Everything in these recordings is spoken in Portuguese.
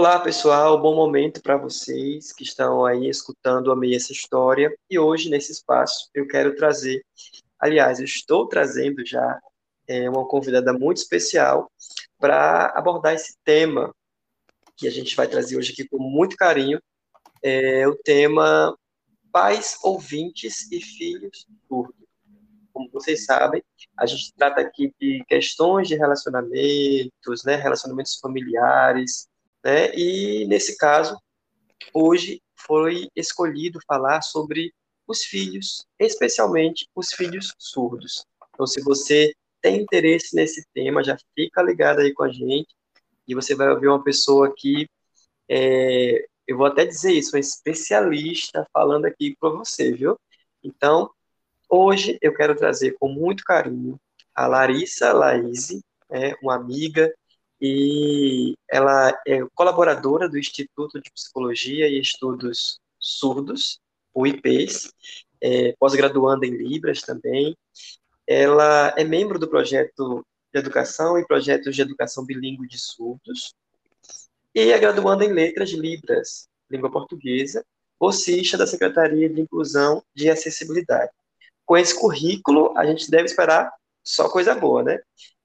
Olá, pessoal, bom momento para vocês que estão aí escutando a meia essa história. E hoje, nesse espaço, eu quero trazer, aliás, eu estou trazendo já é, uma convidada muito especial para abordar esse tema que a gente vai trazer hoje aqui com muito carinho, é o tema pais ouvintes e filhos surdos. Como vocês sabem, a gente trata aqui de questões de relacionamentos, né, relacionamentos familiares, né, e nesse caso, hoje foi escolhido falar sobre os filhos, especialmente os filhos surdos. Então, se você tem interesse nesse tema, já fica ligado aí com a gente, e você vai ouvir uma pessoa que, é, eu vou até dizer isso, uma especialista falando aqui para você, viu? Então, hoje eu quero trazer com muito carinho a Larissa Laise, é, uma amiga, e ela é colaboradora do Instituto de Psicologia e Estudos Surdos, o IPES, é, pós-graduanda em Libras também. Ela é membro do projeto de Educação e projetos de educação bilíngue de surdos, e é graduanda em Letras Libras, língua portuguesa, bolsista da Secretaria de Inclusão de Acessibilidade. Com esse currículo, a gente deve esperar só coisa boa, né?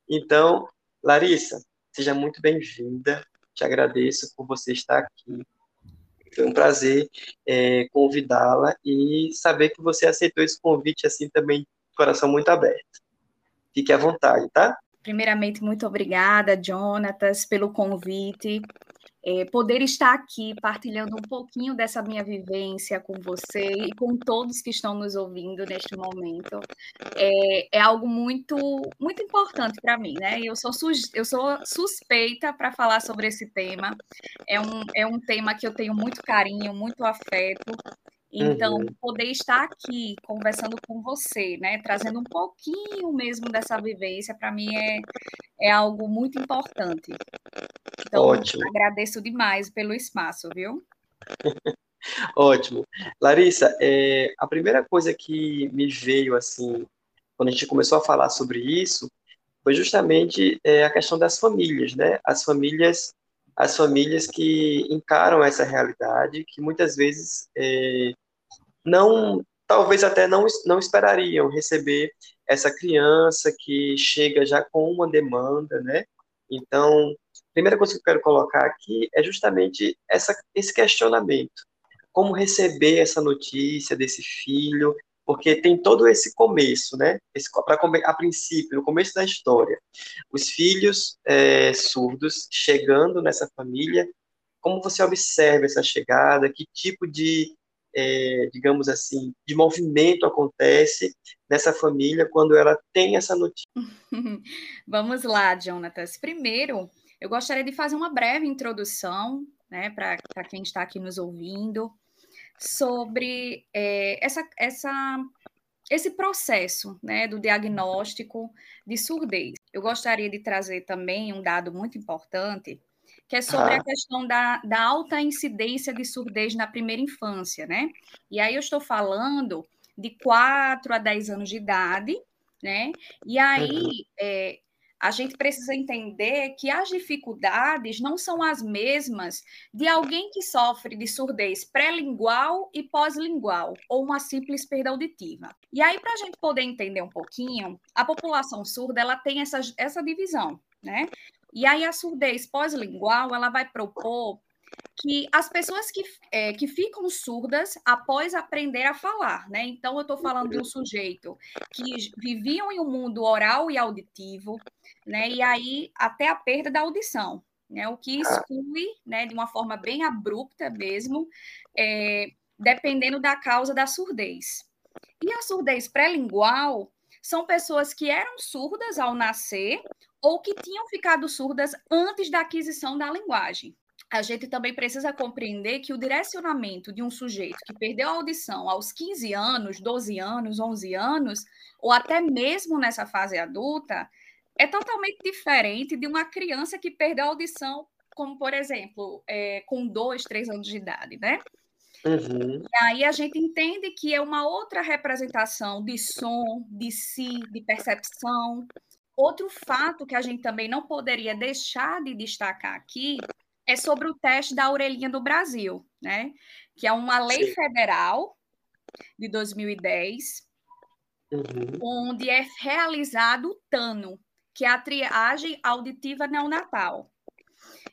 Então, Larissa, seja muito bem-vinda. Te agradeço por você estar aqui. Foi um prazer é, convidá-la e saber que você aceitou esse convite assim também, coração muito aberto. Fique à vontade, tá? Primeiramente, muito obrigada, Jonatas, pelo convite. É, poder estar aqui partilhando um pouquinho dessa minha vivência com você e com todos que estão nos ouvindo neste momento é, é algo muito muito importante para mim, né? Eu sou, eu sou suspeita para falar sobre esse tema. É um, é um tema que eu tenho muito carinho, muito afeto então, uhum. poder estar aqui conversando com você, né, trazendo um pouquinho mesmo dessa vivência, para mim é, é algo muito importante. Então, Ótimo. agradeço demais pelo espaço, viu? Ótimo. Larissa, é, a primeira coisa que me veio, assim, quando a gente começou a falar sobre isso, foi justamente é, a questão das famílias, né? As famílias as famílias que encaram essa realidade, que muitas vezes é, não, talvez até não, não esperariam receber essa criança que chega já com uma demanda, né? Então, a primeira coisa que eu quero colocar aqui é justamente essa, esse questionamento. Como receber essa notícia desse filho, porque tem todo esse começo, né? Esse, pra, a princípio, no começo da história, os filhos é, surdos chegando nessa família, como você observa essa chegada, que tipo de é, digamos assim, de movimento acontece nessa família quando ela tem essa notícia? Vamos lá, Jonatas. Primeiro, eu gostaria de fazer uma breve introdução, né, para quem está aqui nos ouvindo, sobre é, essa, essa, esse processo né, do diagnóstico de surdez. Eu gostaria de trazer também um dado muito importante que é sobre ah. a questão da, da alta incidência de surdez na primeira infância, né? E aí eu estou falando de 4 a 10 anos de idade, né? E aí uhum. é, a gente precisa entender que as dificuldades não são as mesmas de alguém que sofre de surdez pré-lingual e pós-lingual, ou uma simples perda auditiva. E aí, para a gente poder entender um pouquinho, a população surda ela tem essa, essa divisão, né? E aí a surdez pós-lingual, ela vai propor que as pessoas que, é, que ficam surdas após aprender a falar, né? Então, eu estou falando de um sujeito que viviam em um mundo oral e auditivo, né? E aí, até a perda da audição, né? O que exclui, né, de uma forma bem abrupta mesmo, é, dependendo da causa da surdez. E a surdez pré-lingual são pessoas que eram surdas ao nascer ou que tinham ficado surdas antes da aquisição da linguagem. A gente também precisa compreender que o direcionamento de um sujeito que perdeu a audição aos 15 anos, 12 anos, 11 anos, ou até mesmo nessa fase adulta, é totalmente diferente de uma criança que perdeu a audição, como, por exemplo, é, com 2, 3 anos de idade, né? Uhum. E aí a gente entende que é uma outra representação de som, de si, de percepção, Outro fato que a gente também não poderia deixar de destacar aqui é sobre o teste da orelhinha do Brasil, né? Que é uma lei Sim. federal de 2010, uhum. onde é realizado o TANO, que é a triagem auditiva neonatal.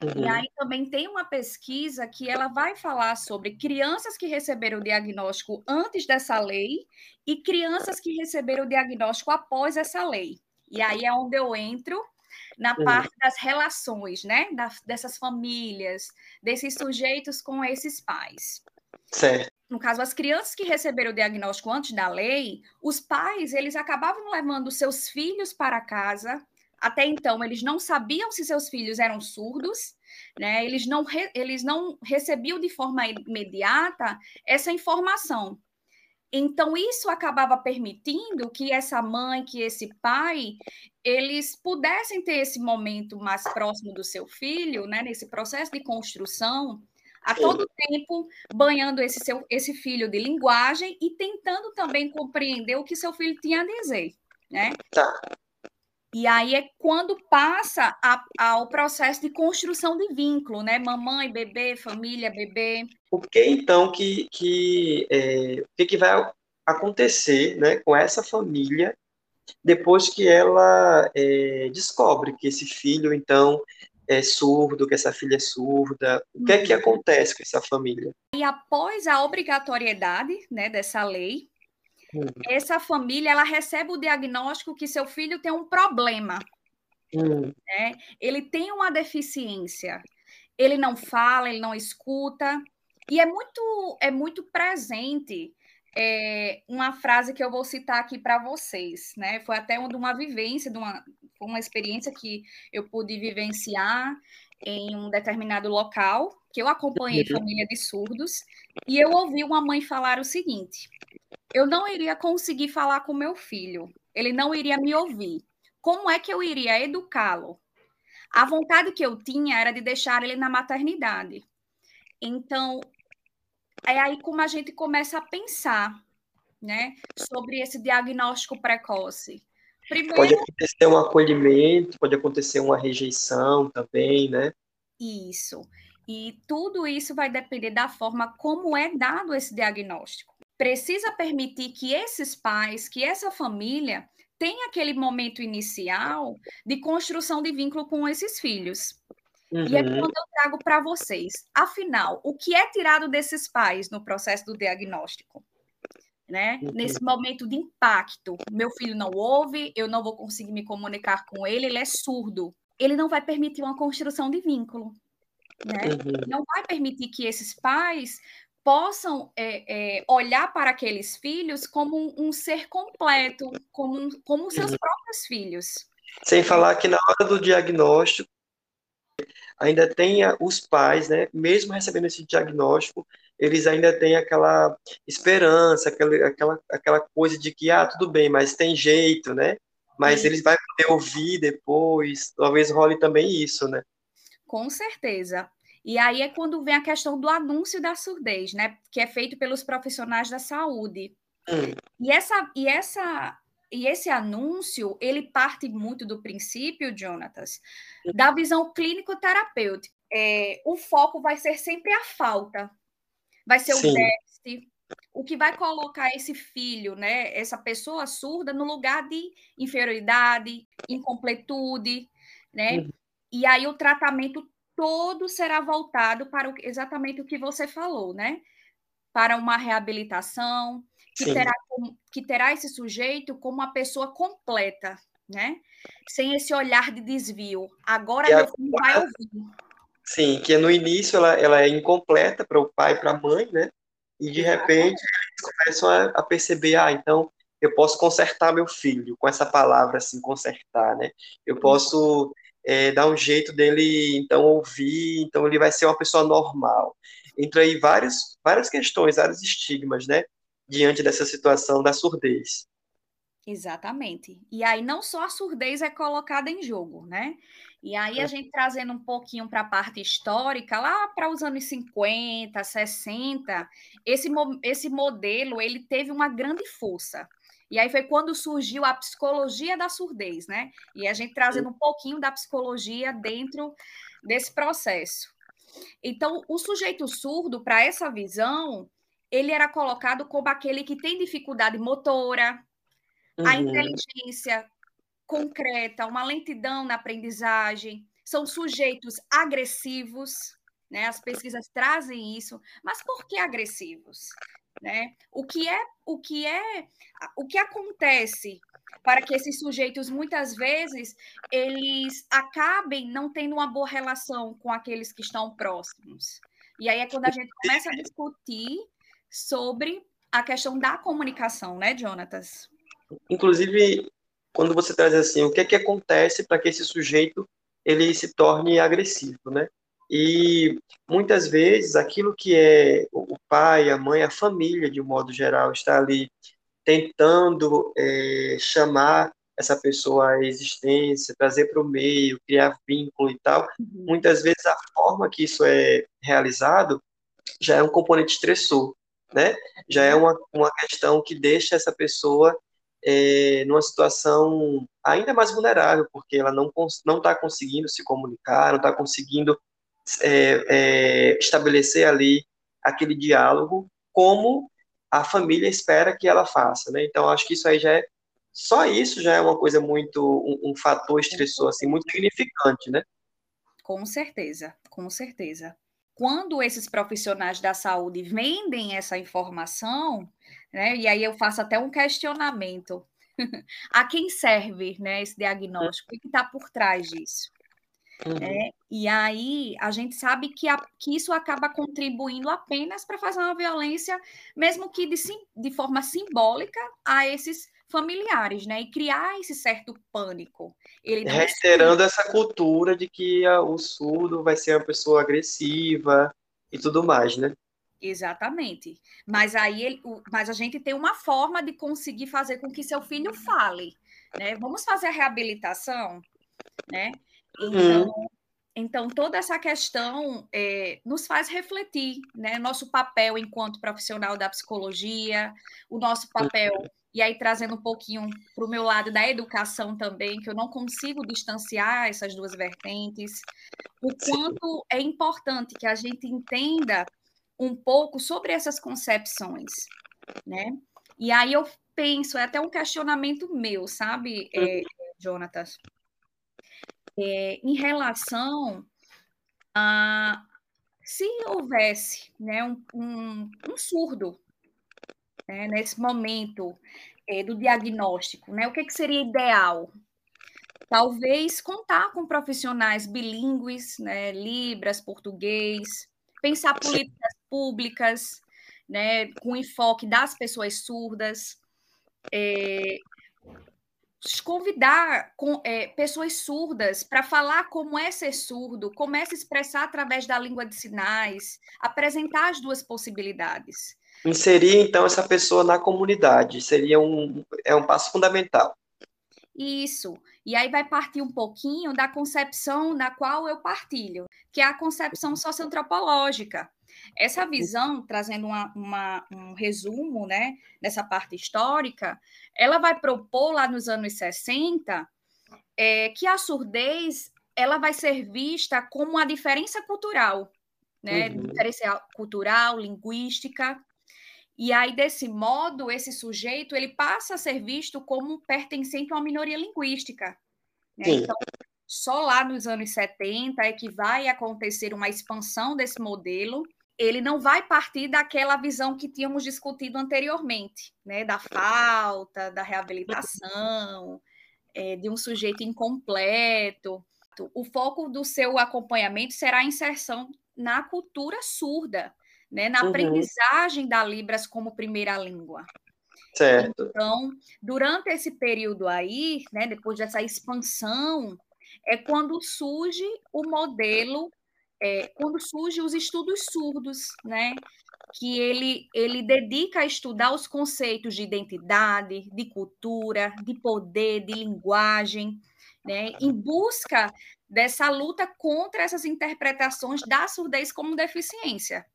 Uhum. E aí também tem uma pesquisa que ela vai falar sobre crianças que receberam o diagnóstico antes dessa lei e crianças que receberam o diagnóstico após essa lei. E aí é onde eu entro na parte das relações, né? Das, dessas famílias, desses sujeitos com esses pais. Certo. No caso, as crianças que receberam o diagnóstico antes da lei, os pais, eles acabavam levando seus filhos para casa até então, eles não sabiam se seus filhos eram surdos, né? Eles não, re, eles não recebiam de forma imediata essa informação. Então, isso acabava permitindo que essa mãe, que esse pai, eles pudessem ter esse momento mais próximo do seu filho, né? Nesse processo de construção, a todo tempo banhando esse, seu, esse filho de linguagem e tentando também compreender o que seu filho tinha a dizer, né? Tá. E aí é quando passa a, ao processo de construção de vínculo, né? Mamãe, bebê, família, bebê. O que então que, que, é, o que, que vai acontecer né, com essa família depois que ela é, descobre que esse filho, então, é surdo, que essa filha é surda? O que é que uhum. acontece com essa família? E após a obrigatoriedade né, dessa lei. Essa família ela recebe o diagnóstico que seu filho tem um problema. Hum. Né? Ele tem uma deficiência. Ele não fala, ele não escuta. E é muito, é muito presente é, uma frase que eu vou citar aqui para vocês, né? Foi até uma, uma vivência, de uma, uma experiência que eu pude vivenciar em um determinado local, que eu acompanhei uhum. família de surdos, e eu ouvi uma mãe falar o seguinte: eu não iria conseguir falar com meu filho, ele não iria me ouvir. Como é que eu iria educá-lo? A vontade que eu tinha era de deixar ele na maternidade. Então, é aí como a gente começa a pensar, né, sobre esse diagnóstico precoce. Primeiro, pode acontecer um acolhimento, pode acontecer uma rejeição também, né? Isso. E tudo isso vai depender da forma como é dado esse diagnóstico precisa permitir que esses pais, que essa família tenha aquele momento inicial de construção de vínculo com esses filhos. Uhum. E é quando eu trago para vocês. Afinal, o que é tirado desses pais no processo do diagnóstico? Né? Uhum. Nesse momento de impacto, meu filho não ouve, eu não vou conseguir me comunicar com ele, ele é surdo. Ele não vai permitir uma construção de vínculo. Né? Uhum. Não vai permitir que esses pais possam é, é, olhar para aqueles filhos como um, um ser completo, como, como seus uhum. próprios filhos. Sem falar que na hora do diagnóstico, ainda tem os pais, né, mesmo recebendo esse diagnóstico, eles ainda têm aquela esperança, aquela, aquela, aquela coisa de que, ah, tudo bem, mas tem jeito, né? Mas Sim. eles vão poder ouvir depois, talvez role também isso, né? Com certeza. E aí é quando vem a questão do anúncio da surdez, né? Que é feito pelos profissionais da saúde. Hum. E essa e essa e esse anúncio, ele parte muito do princípio, Jonatas, da visão clínico-terapêutica. É, o foco vai ser sempre a falta, vai ser Sim. o déficit, o que vai colocar esse filho, né, essa pessoa surda, no lugar de inferioridade, incompletude, né? Uhum. E aí o tratamento todo será voltado para o, exatamente o que você falou, né? Para uma reabilitação, que terá, que terá esse sujeito como uma pessoa completa, né? Sem esse olhar de desvio. Agora que meu filho vai ouvir. Sim, que no início ela, ela é incompleta para o pai e para a mãe, né? E de repente eles começam a, a perceber, ah, então eu posso consertar meu filho com essa palavra assim, consertar, né? Eu posso é, dar um jeito dele, então, ouvir, então ele vai ser uma pessoa normal. Entra aí várias, várias questões, vários estigmas, né, diante dessa situação da surdez. Exatamente. E aí não só a surdez é colocada em jogo, né? E aí a é. gente trazendo um pouquinho para a parte histórica, lá para os anos 50, 60, esse, esse modelo ele teve uma grande força. E aí foi quando surgiu a psicologia da surdez, né? E a gente trazendo um pouquinho da psicologia dentro desse processo. Então, o sujeito surdo, para essa visão, ele era colocado como aquele que tem dificuldade motora, uhum. a inteligência concreta, uma lentidão na aprendizagem, são sujeitos agressivos, né? As pesquisas trazem isso, mas por que agressivos? Né? O que é o que é o que acontece para que esses sujeitos muitas vezes eles acabem não tendo uma boa relação com aqueles que estão próximos. E aí é quando a gente começa a discutir sobre a questão da comunicação, né, Jonatas? Inclusive, quando você traz assim, o que é que acontece para que esse sujeito ele se torne agressivo, né? E muitas vezes aquilo que é o pai, a mãe, a família, de um modo geral, está ali tentando é, chamar essa pessoa à existência, trazer para o meio, criar vínculo e tal. Uhum. Muitas vezes a forma que isso é realizado já é um componente estressor, né? Já é uma, uma questão que deixa essa pessoa é, numa situação ainda mais vulnerável, porque ela não não está conseguindo se comunicar, não está conseguindo é, é, estabelecer ali aquele diálogo como a família espera que ela faça, né? Então acho que isso aí já é só isso já é uma coisa muito um, um fator estressor assim muito significante, né? Com certeza, com certeza. Quando esses profissionais da saúde vendem essa informação, né? E aí eu faço até um questionamento. a quem serve né, esse diagnóstico? O que está por trás disso? Uhum. É, e aí a gente sabe que, a, que isso acaba contribuindo apenas para fazer uma violência, mesmo que de, de forma simbólica, a esses familiares, né? E criar esse certo pânico. Ele Reiterando essa cultura de que a, o surdo vai ser uma pessoa agressiva e tudo mais, né? Exatamente. Mas aí ele, mas a gente tem uma forma de conseguir fazer com que seu filho fale. Né? Vamos fazer a reabilitação, né? Então, hum. então toda essa questão é, nos faz refletir, né? Nosso papel enquanto profissional da psicologia, o nosso papel, e aí trazendo um pouquinho para o meu lado da educação também, que eu não consigo distanciar essas duas vertentes, o quanto é importante que a gente entenda um pouco sobre essas concepções, né? E aí eu penso, é até um questionamento meu, sabe, é, Jonatas? É, em relação a se houvesse né, um, um, um surdo né, nesse momento é, do diagnóstico, né, o que, que seria ideal? Talvez contar com profissionais bilíngues, né, Libras, português, pensar políticas públicas, né, com enfoque das pessoas surdas, é, convidar com, é, pessoas surdas para falar como é ser surdo, como é se expressar através da língua de sinais, apresentar as duas possibilidades. Inserir, então, essa pessoa na comunidade seria um, é um passo fundamental. Isso. E aí vai partir um pouquinho da concepção na qual eu partilho, que é a concepção socioantropológica. Essa visão, trazendo uma, uma, um resumo né, dessa parte histórica, ela vai propor lá nos anos 60 é, que a surdez ela vai ser vista como uma diferença cultural, né? Uhum. Diferença cultural, linguística. E aí, desse modo, esse sujeito ele passa a ser visto como pertencente a uma minoria linguística. Né? Então, só lá nos anos 70 é que vai acontecer uma expansão desse modelo ele não vai partir daquela visão que tínhamos discutido anteriormente, né? Da falta, da reabilitação, é, de um sujeito incompleto. O foco do seu acompanhamento será a inserção na cultura surda, né? Na uhum. aprendizagem da Libras como primeira língua. Certo. Então, durante esse período aí, né, depois dessa expansão, é quando surge o modelo é, quando surgem os estudos surdos, né? que ele, ele dedica a estudar os conceitos de identidade, de cultura, de poder, de linguagem, né, em busca dessa luta contra essas interpretações da surdez como deficiência.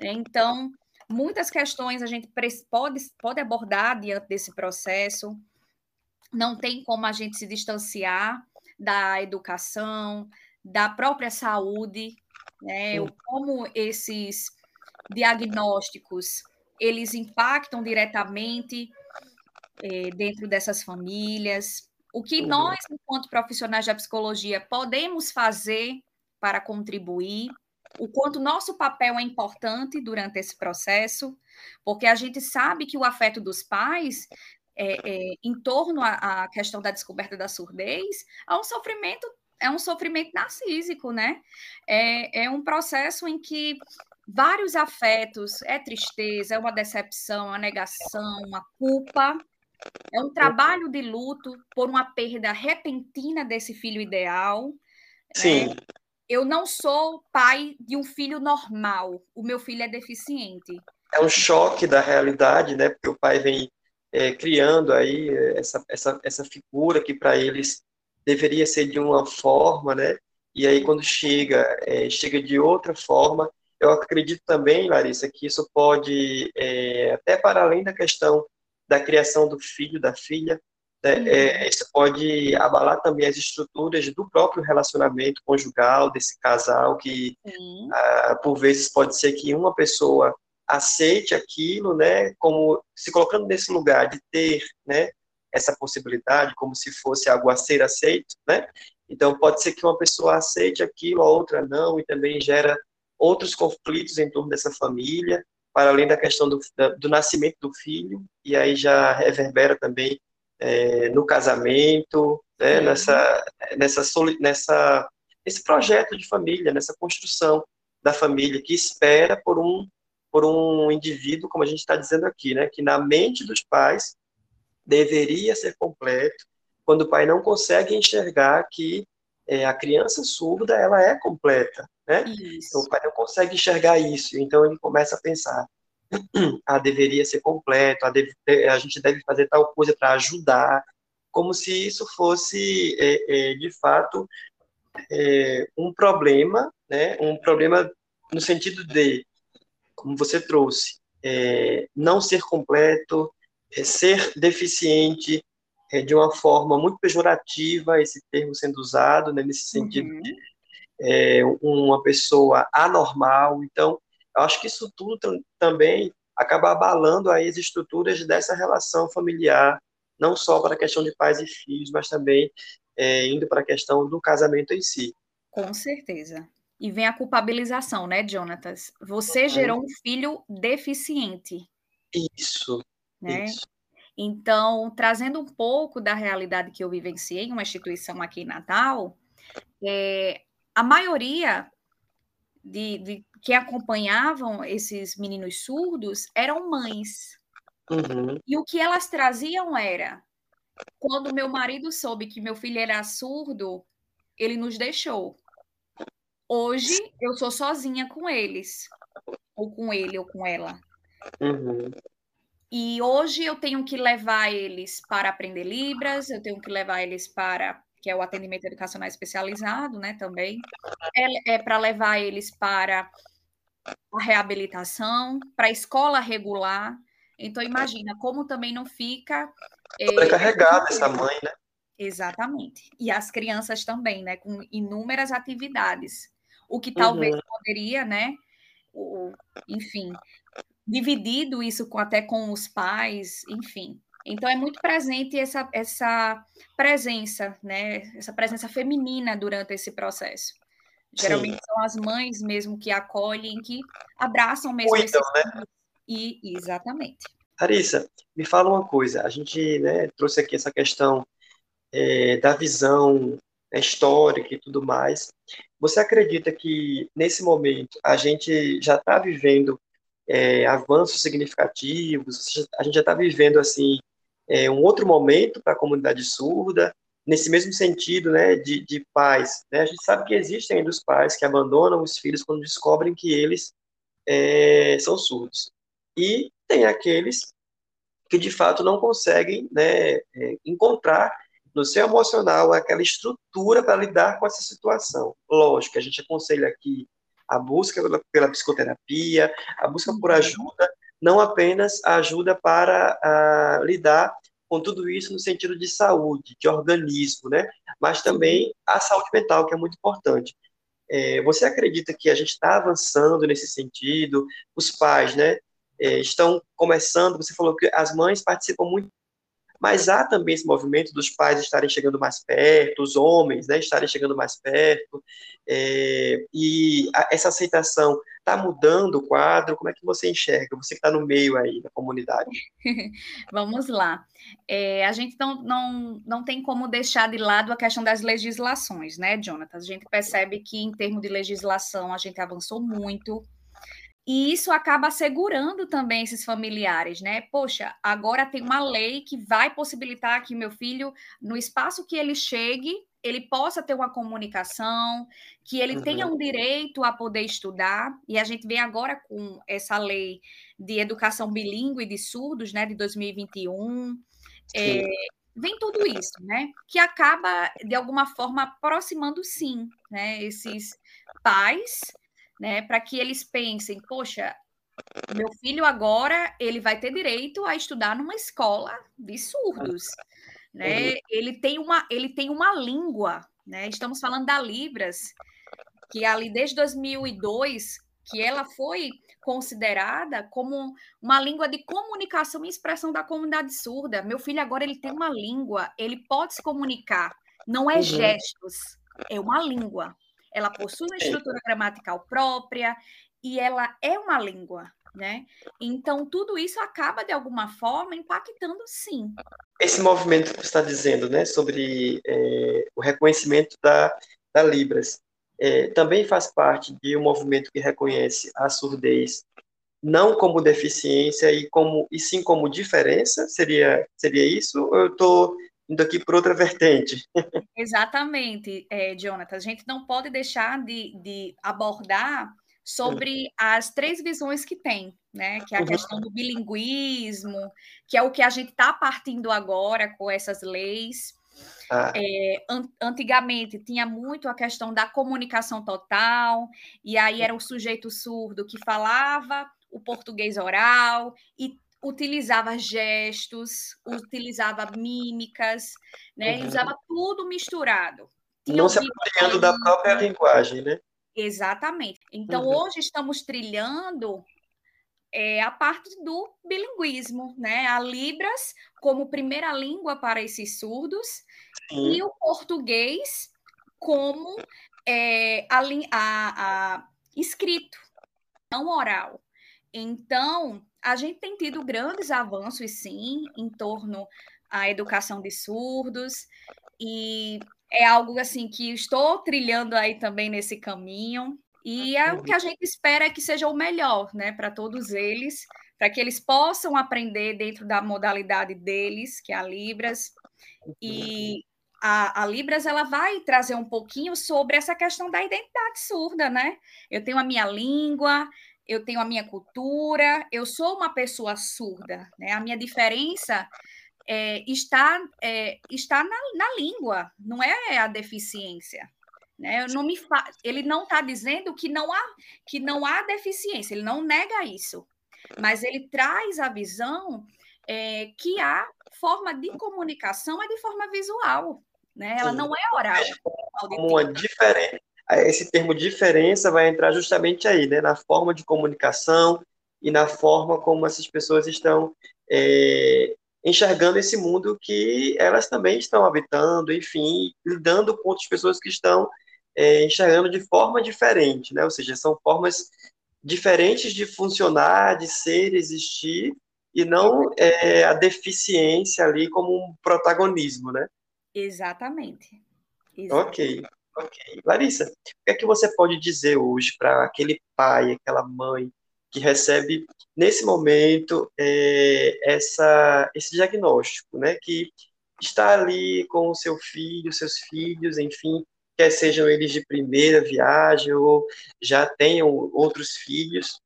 Então, muitas questões a gente pode, pode abordar diante desse processo, não tem como a gente se distanciar da educação, da própria saúde, né? Como esses diagnósticos eles impactam diretamente é, dentro dessas famílias. O que nós, enquanto profissionais da psicologia, podemos fazer para contribuir, o quanto nosso papel é importante durante esse processo, porque a gente sabe que o afeto dos pais é, é, em torno à, à, questão da descoberta da surdez é um sofrimento é um sofrimento narcísico, né? É, é um processo em que vários afetos, é tristeza, é uma decepção, uma negação, uma culpa, é um trabalho de luto por uma perda repentina desse filho ideal. Sim. É, eu não sou pai de um filho normal, o meu filho é deficiente. É um choque da realidade, né? Porque o pai vem é, criando aí é, essa, essa, essa figura que para eles deveria ser de uma forma, né? E aí quando chega, é, chega de outra forma. Eu acredito também, Larissa, que isso pode, é, até para além da questão da criação do filho, da filha, né, uhum. é, isso pode abalar também as estruturas do próprio relacionamento conjugal desse casal, que ah, por vezes pode ser que uma pessoa aceite aquilo, né, como se colocando nesse lugar de ter, né, essa possibilidade como se fosse algo a ser aceito, né? Então pode ser que uma pessoa aceite aquilo, a outra não, e também gera outros conflitos em torno dessa família, para além da questão do, do nascimento do filho, e aí já reverbera também é, no casamento, né? Nessa, nessa, nessa, esse projeto de família, nessa construção da família que espera por um por um indivíduo, como a gente está dizendo aqui, né, que na mente dos pais deveria ser completo, quando o pai não consegue enxergar que é, a criança surda ela é completa, né? Então, o pai não consegue enxergar isso, então ele começa a pensar, ah, deveria ser completo, a, deve, a gente deve fazer tal coisa para ajudar, como se isso fosse é, é, de fato é, um problema, né? Um problema no sentido de, como você trouxe, é, não ser completo, é, ser deficiente é, de uma forma muito pejorativa, esse termo sendo usado, né, nesse sentido uhum. de é, uma pessoa anormal. Então, eu acho que isso tudo também acaba abalando aí as estruturas dessa relação familiar, não só para a questão de pais e filhos, mas também é, indo para a questão do casamento em si. Com certeza. E vem a culpabilização, né, Jonatas? Você gerou um filho deficiente. Isso, né? Isso. Então, trazendo um pouco da realidade que eu vivenciei em uma instituição aqui em Natal, é, a maioria de, de que acompanhavam esses meninos surdos eram mães. Uhum. E o que elas traziam era: quando meu marido soube que meu filho era surdo, ele nos deixou. Hoje eu sou sozinha com eles, ou com ele, ou com ela. Uhum. E hoje eu tenho que levar eles para aprender Libras, eu tenho que levar eles para, que é o atendimento educacional especializado, né, também. É, é para levar eles para a reabilitação, para a escola regular. Então, imagina como também não fica. É, Sobrecarregada essa mãe, né? Exatamente. E as crianças também, né? Com inúmeras atividades. O que talvez uhum. poderia, né? O, enfim, dividido isso com, até com os pais, enfim. Então é muito presente essa, essa presença, né? Essa presença feminina durante esse processo. Geralmente Sim. são as mães mesmo que acolhem, que abraçam mesmo Cuidam, esses né? E exatamente. Larissa, me fala uma coisa. A gente né, trouxe aqui essa questão é, da visão né, histórica e tudo mais. Você acredita que nesse momento a gente já está vivendo é, avanços significativos. A gente já está vivendo assim é, um outro momento para a comunidade surda, nesse mesmo sentido, né, de, de pais. Né? A gente sabe que existem ainda os pais que abandonam os filhos quando descobrem que eles é, são surdos. E tem aqueles que de fato não conseguem né, é, encontrar no seu emocional aquela estrutura para lidar com essa situação. Lógico, a gente aconselha aqui a busca pela, pela psicoterapia, a busca por ajuda, não apenas a ajuda para a, lidar com tudo isso no sentido de saúde, de organismo, né? Mas também a saúde mental, que é muito importante. É, você acredita que a gente está avançando nesse sentido? Os pais, né, é, estão começando. Você falou que as mães participam muito mas há também esse movimento dos pais estarem chegando mais perto, os homens né, estarem chegando mais perto, é, e a, essa aceitação está mudando o quadro? Como é que você enxerga? Você que está no meio aí da comunidade. Vamos lá. É, a gente não, não, não tem como deixar de lado a questão das legislações, né, Jonathan? A gente percebe que, em termos de legislação, a gente avançou muito e isso acaba assegurando também esses familiares, né? Poxa, agora tem uma lei que vai possibilitar que meu filho, no espaço que ele chegue, ele possa ter uma comunicação, que ele uhum. tenha um direito a poder estudar. E a gente vem agora com essa lei de educação bilíngue de surdos, né, de 2021. É, vem tudo isso, né? Que acaba, de alguma forma, aproximando, sim, né, esses pais né? Para que eles pensem, poxa, meu filho agora ele vai ter direito a estudar numa escola de surdos, né? Ele tem uma ele tem uma língua, né? Estamos falando da Libras, que ali desde 2002 que ela foi considerada como uma língua de comunicação e expressão da comunidade surda. Meu filho agora ele tem uma língua, ele pode se comunicar, não é uhum. gestos, é uma língua ela possui uma estrutura gramatical própria e ela é uma língua, né? Então, tudo isso acaba, de alguma forma, impactando sim. Esse movimento que você está dizendo, né, sobre é, o reconhecimento da, da Libras, é, também faz parte de um movimento que reconhece a surdez não como deficiência e como e sim como diferença seria seria isso ou eu estou indo aqui por outra vertente. Exatamente, é, Jonathan. A gente não pode deixar de, de abordar sobre as três visões que tem, né? Que é a uhum. questão do bilinguismo, que é o que a gente está partindo agora com essas leis. Ah. É, an antigamente tinha muito a questão da comunicação total, e aí era o sujeito surdo que falava o português oral e utilizava gestos, utilizava mímicas, né? Uhum. Usava tudo misturado. Tinha Não se apropriando da própria linguagem, né? Exatamente. Então, uhum. hoje estamos trilhando é, a parte do bilinguismo, né? A Libras como primeira língua para esses surdos Sim. e o português como é, a, a, a escrito, não oral. Então, a gente tem tido grandes avanços, sim, em torno à educação de surdos, e é algo assim que estou trilhando aí também nesse caminho, e é o que a gente espera que seja o melhor, né, para todos eles, para que eles possam aprender dentro da modalidade deles, que é a Libras, e a, a, Libras ela vai trazer um pouquinho sobre essa questão da identidade surda, né? Eu tenho a minha língua, eu tenho a minha cultura, eu sou uma pessoa surda, né? A minha diferença é, está, é, está na, na, língua, não é a deficiência. Né? Eu não me fa... Ele não está dizendo que não, há, que não há deficiência, ele não nega isso, mas ele traz a visão é, que a forma de comunicação é de forma visual, né? ela Sim. não é oral. Uma diferença esse termo diferença vai entrar justamente aí, né, na forma de comunicação e na forma como essas pessoas estão é, enxergando esse mundo que elas também estão habitando, enfim, lidando com outras pessoas que estão é, enxergando de forma diferente, né? Ou seja, são formas diferentes de funcionar, de ser, existir, e não é, a deficiência ali como um protagonismo, né? Exatamente. Exatamente. Ok. Ok. Larissa, o que é que você pode dizer hoje para aquele pai, aquela mãe que recebe nesse momento é, essa, esse diagnóstico, né? Que está ali com o seu filho, seus filhos, enfim, quer sejam eles de primeira viagem ou já tenham outros filhos,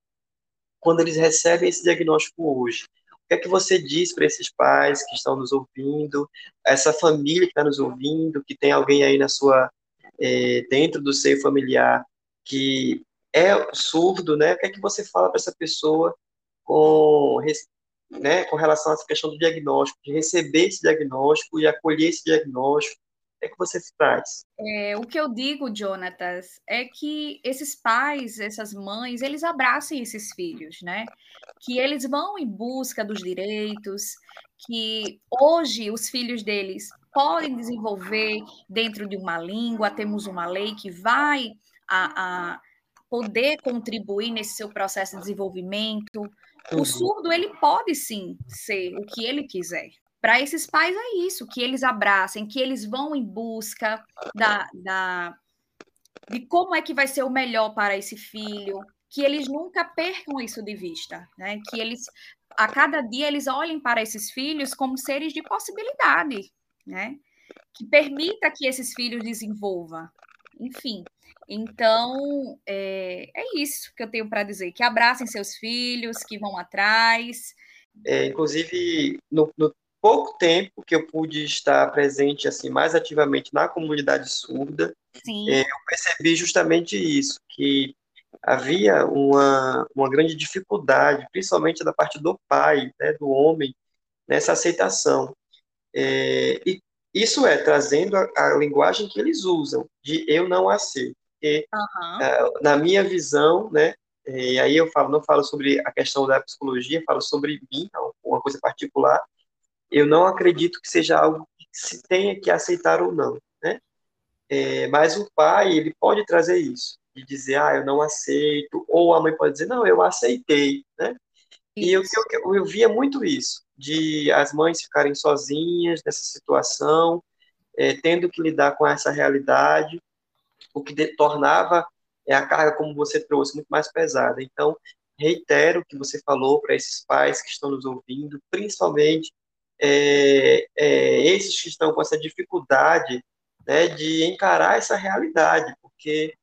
quando eles recebem esse diagnóstico hoje. O que é que você diz para esses pais que estão nos ouvindo, essa família que está nos ouvindo, que tem alguém aí na sua é, dentro do seio familiar que é surdo, né? O que é que você fala para essa pessoa com, né, com relação a essa questão do diagnóstico, de receber esse diagnóstico e acolher esse diagnóstico é que você traz? É, o que eu digo, Jonatas, é que esses pais, essas mães, eles abracem esses filhos, né? Que eles vão em busca dos direitos, que hoje os filhos deles podem desenvolver dentro de uma língua, temos uma lei que vai a, a poder contribuir nesse seu processo de desenvolvimento. O uhum. surdo, ele pode sim ser o que ele quiser. Para esses pais é isso, que eles abracem, que eles vão em busca da, da, de como é que vai ser o melhor para esse filho, que eles nunca percam isso de vista, né? Que eles a cada dia eles olhem para esses filhos como seres de possibilidade, né? Que permita que esses filhos desenvolvam. Enfim, então é, é isso que eu tenho para dizer: que abracem seus filhos, que vão atrás. É, inclusive, no, no, pouco tempo que eu pude estar presente assim mais ativamente na comunidade surda, é, eu percebi justamente isso, que havia uma, uma grande dificuldade, principalmente da parte do pai, né, do homem, nessa aceitação. É, e isso é trazendo a, a, linguagem que eles usam, de eu não aceito. Porque, uhum. na minha visão, né, e aí eu falo, não falo sobre a questão da psicologia, falo sobre mim, uma coisa particular, eu não acredito que seja algo que se tenha que aceitar ou não, né? É, mas o pai, ele pode trazer isso de dizer, ah, eu não aceito, ou a mãe pode dizer, não, eu aceitei, né? E eu, eu, eu via muito isso, de as mães ficarem sozinhas nessa situação, é, tendo que lidar com essa realidade, o que de, tornava é, a carga, como você trouxe, muito mais pesada. Então, reitero o que você falou para esses pais que estão nos ouvindo, principalmente é, é, esses que estão com essa dificuldade né, de encarar essa realidade, porque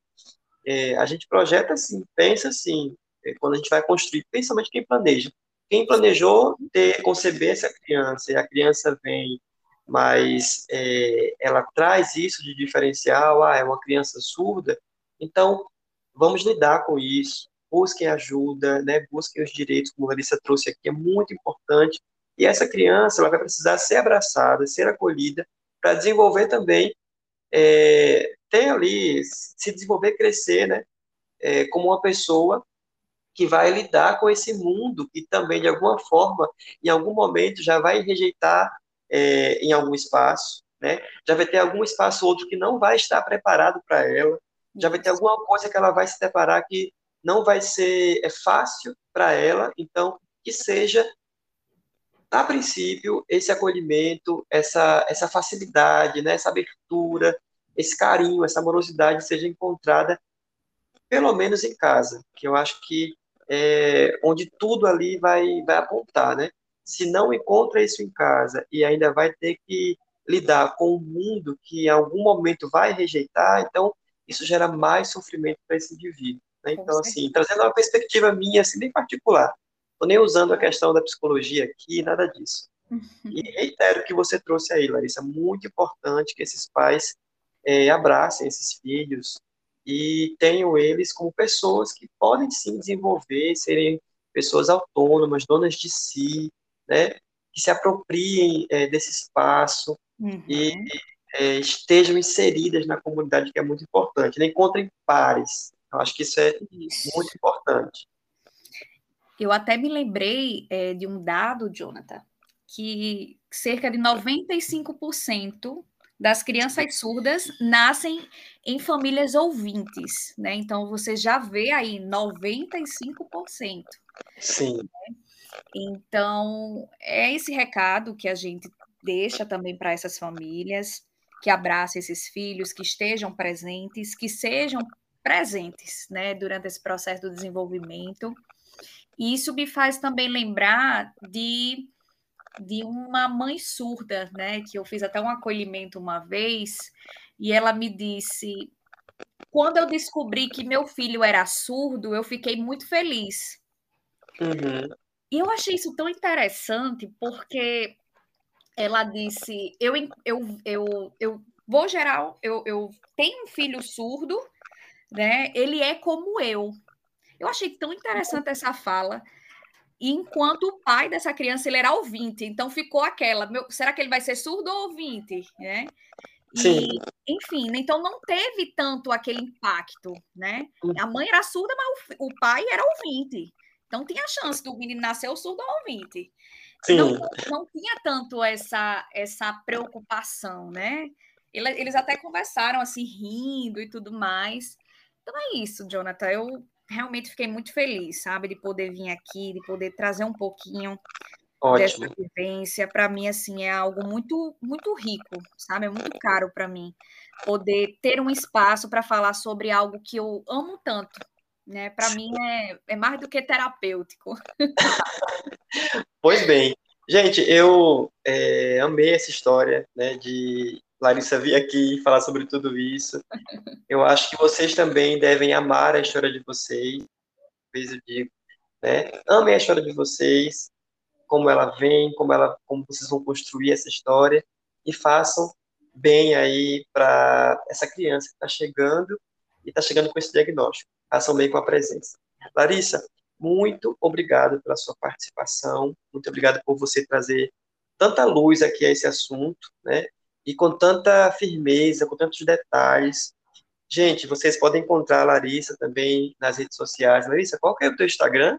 é, a gente projeta assim, pensa assim, quando a gente vai construir, principalmente quem planeja. Quem planejou ter, conceber essa criança, e a criança vem, mas é, ela traz isso de diferencial, ah, é uma criança surda, então vamos lidar com isso, busquem ajuda, né, busquem os direitos, como a Larissa trouxe aqui, é muito importante, e essa criança ela vai precisar ser abraçada, ser acolhida, para desenvolver também é, ter ali, se desenvolver, crescer, né? É, como uma pessoa que vai lidar com esse mundo e também, de alguma forma, em algum momento, já vai rejeitar é, em algum espaço, né? Já vai ter algum espaço outro que não vai estar preparado para ela, já vai ter alguma coisa que ela vai se deparar que não vai ser é fácil para ela, então que seja a princípio, esse acolhimento, essa, essa facilidade, né, essa abertura, esse carinho, essa amorosidade seja encontrada, pelo menos em casa, que eu acho que é onde tudo ali vai, vai apontar, né? Se não encontra isso em casa e ainda vai ter que lidar com um mundo que em algum momento vai rejeitar, então isso gera mais sofrimento para esse indivíduo. Né? Então, assim, trazendo uma perspectiva minha, assim, bem particular. Estou nem usando a questão da psicologia aqui, nada disso. E reitero o que você trouxe aí, Larissa. Muito importante que esses pais é, abracem esses filhos e tenham eles como pessoas que podem sim desenvolver, serem pessoas autônomas, donas de si, né? Que se apropriem é, desse espaço uhum. e é, estejam inseridas na comunidade, que é muito importante. Né? Encontrem pares. Eu acho que isso é isso. muito importante. Eu até me lembrei é, de um dado, Jonathan, que cerca de 95% das crianças surdas nascem em famílias ouvintes, né? Então você já vê aí 95%. Sim. Né? Então, é esse recado que a gente deixa também para essas famílias, que abracem esses filhos, que estejam presentes, que sejam presentes, né, durante esse processo do desenvolvimento e isso me faz também lembrar de, de uma mãe surda, né? Que eu fiz até um acolhimento uma vez, e ela me disse: quando eu descobri que meu filho era surdo, eu fiquei muito feliz. Uhum. E eu achei isso tão interessante, porque ela disse: eu, eu, eu, eu vou gerar, eu, eu tenho um filho surdo, né? Ele é como eu. Eu achei tão interessante essa fala. E enquanto o pai dessa criança ele era ouvinte, então ficou aquela, meu, será que ele vai ser surdo ou ouvinte, né? Sim. E, enfim, então não teve tanto aquele impacto, né? Hum. A mãe era surda, mas o, o pai era ouvinte. Então tinha a chance do menino nascer surdo ou ouvinte. Sim. Não, não tinha tanto essa, essa preocupação, né? Eles até conversaram assim, rindo e tudo mais. Então é isso, Jonathan. Eu realmente fiquei muito feliz, sabe, de poder vir aqui, de poder trazer um pouquinho Ótimo. dessa vivência. Para mim, assim, é algo muito, muito rico, sabe? É muito caro para mim poder ter um espaço para falar sobre algo que eu amo tanto, né? Para mim é, é mais do que terapêutico. pois bem, gente, eu é, amei essa história, né? De Larissa vir aqui falar sobre tudo isso. Eu acho que vocês também devem amar a história de vocês. Às eu digo, né? Amem a história de vocês, como ela vem, como ela, como vocês vão construir essa história e façam bem aí para essa criança que está chegando e está chegando com esse diagnóstico. Façam bem com a presença. Larissa, muito obrigado pela sua participação, muito obrigado por você trazer tanta luz aqui a esse assunto, né? E com tanta firmeza, com tantos detalhes. Gente, vocês podem encontrar a Larissa também nas redes sociais. Larissa, qual que é o teu Instagram?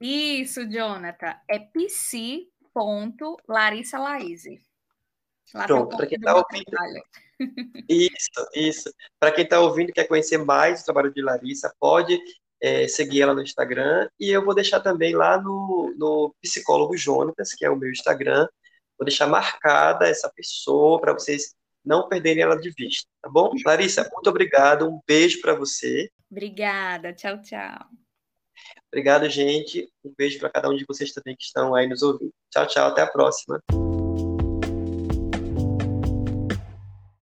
Isso, Jonathan. É pc.larissalaise. Pronto, para quem está ouvindo. Isso, isso. Para quem está ouvindo e quer conhecer mais o trabalho de Larissa, pode é, seguir ela no Instagram. E eu vou deixar também lá no, no Psicólogo Jonatas, que é o meu Instagram. Vou deixar marcada essa pessoa para vocês não perderem ela de vista, tá bom? Larissa, muito obrigado. Um beijo para você. Obrigada. Tchau, tchau. Obrigado, gente. Um beijo para cada um de vocês também que estão aí nos ouvindo. Tchau, tchau. Até a próxima.